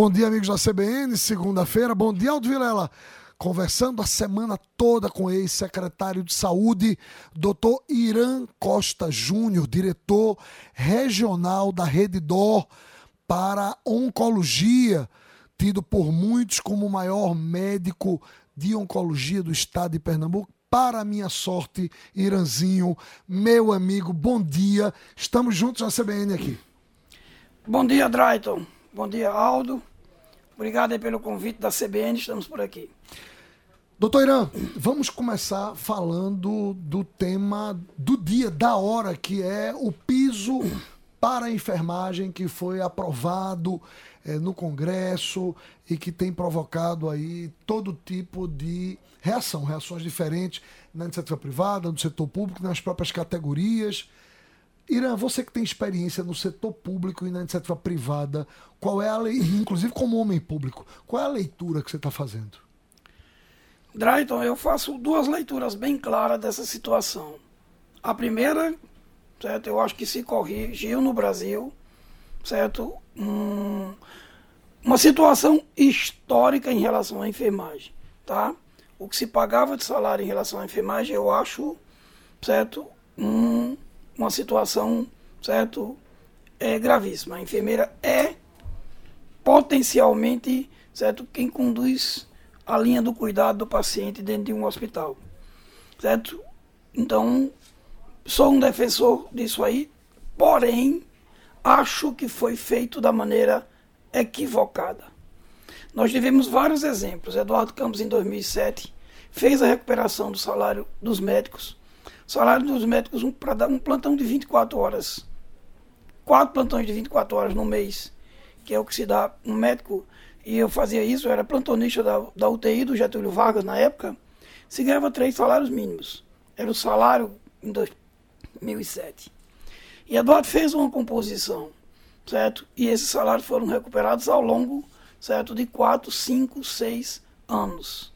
Bom dia, amigos da CBN, segunda-feira. Bom dia, Aldo Vilela. Conversando a semana toda com o ex-secretário de Saúde, doutor Irã Costa Júnior, diretor regional da Rede DOR para Oncologia, tido por muitos como o maior médico de oncologia do estado de Pernambuco. Para minha sorte, Iranzinho, meu amigo, bom dia. Estamos juntos na CBN aqui. Bom dia, Drayton. Bom dia, Aldo. Obrigado aí pelo convite da CBN, estamos por aqui. Doutor Irã, vamos começar falando do tema do dia, da hora, que é o piso para a enfermagem que foi aprovado é, no Congresso e que tem provocado aí todo tipo de reação, reações diferentes na iniciativa privada, no setor público, nas próprias categorias. Irã, você que tem experiência no setor público e na iniciativa privada, qual é a lei, inclusive como homem público, qual é a leitura que você está fazendo? Drayton, eu faço duas leituras bem claras dessa situação. A primeira, certo, eu acho que se corrigiu no Brasil, certo, um, uma situação histórica em relação à enfermagem, tá? O que se pagava de salário em relação à enfermagem, eu acho, certo, um uma situação, certo, é gravíssima. A enfermeira é potencialmente, certo, quem conduz a linha do cuidado do paciente dentro de um hospital, certo? Então, sou um defensor disso aí, porém, acho que foi feito da maneira equivocada. Nós tivemos vários exemplos. Eduardo Campos, em 2007, fez a recuperação do salário dos médicos salário dos médicos um, para dar um plantão de 24 horas. Quatro plantões de 24 horas no mês, que é o que se dá um médico. E eu fazia isso, eu era plantonista da, da UTI do Getúlio Vargas na época, se ganhava três salários mínimos. Era o salário em 2007. E Eduardo fez uma composição, certo? E esses salários foram recuperados ao longo, certo, de quatro, cinco, seis anos.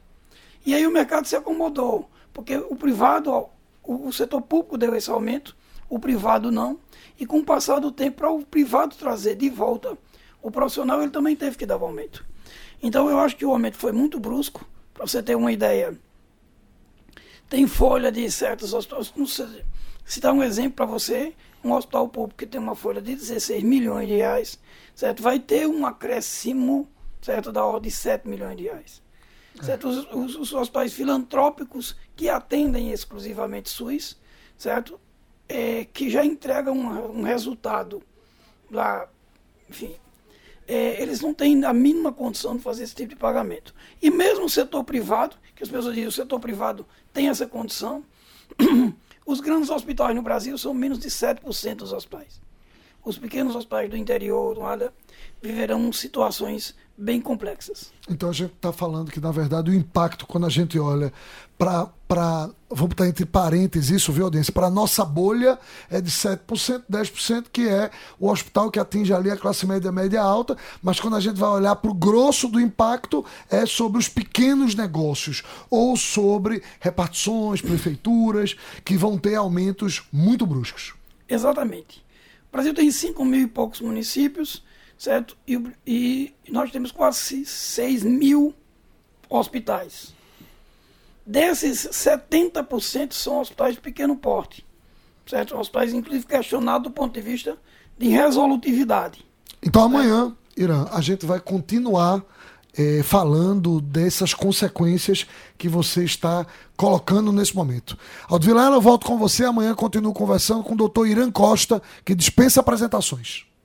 E aí o mercado se acomodou, porque o privado, o, o setor público deu esse aumento, o privado não. E com o passar do tempo, para o privado trazer de volta o profissional, ele também teve que dar o aumento. Então eu acho que o aumento foi muito brusco, para você ter uma ideia. Tem folha de certos hospitais. Se dar um exemplo para você, um hospital público que tem uma folha de 16 milhões de reais, certo? Vai ter um acréscimo, certo, da ordem de 7 milhões de reais. Certo? Os, os, os, hospitais filantrópicos que atendem exclusivamente SUS, certo? É, que já entregam um, um resultado lá, enfim, é, eles não têm a mínima condição de fazer esse tipo de pagamento. E mesmo o setor privado, que as pessoas dizem o setor privado tem essa condição, os grandes hospitais no Brasil são menos de 7% dos hospitais. Os pequenos hospitais do interior, olha, viverão situações bem complexas. Então a gente está falando que, na verdade, o impacto, quando a gente olha para. Vamos botar entre parênteses isso, viu, audiência? Para a nossa bolha é de 7%, 10%, que é o hospital que atinge ali a classe média, média alta, mas quando a gente vai olhar para o grosso do impacto, é sobre os pequenos negócios ou sobre repartições, prefeituras, que vão ter aumentos muito bruscos. Exatamente. O Brasil tem 5 mil e poucos municípios certo? E, e nós temos quase 6 mil hospitais. Desses, 70% são hospitais de pequeno porte, certo? Hospitais, inclusive, questionados do ponto de vista de resolutividade. Então, amanhã, Irã, a gente vai continuar é, falando dessas consequências que você está colocando nesse momento. Aldo Vilela, eu volto com você amanhã, continuo conversando com o doutor Irã Costa, que dispensa apresentações.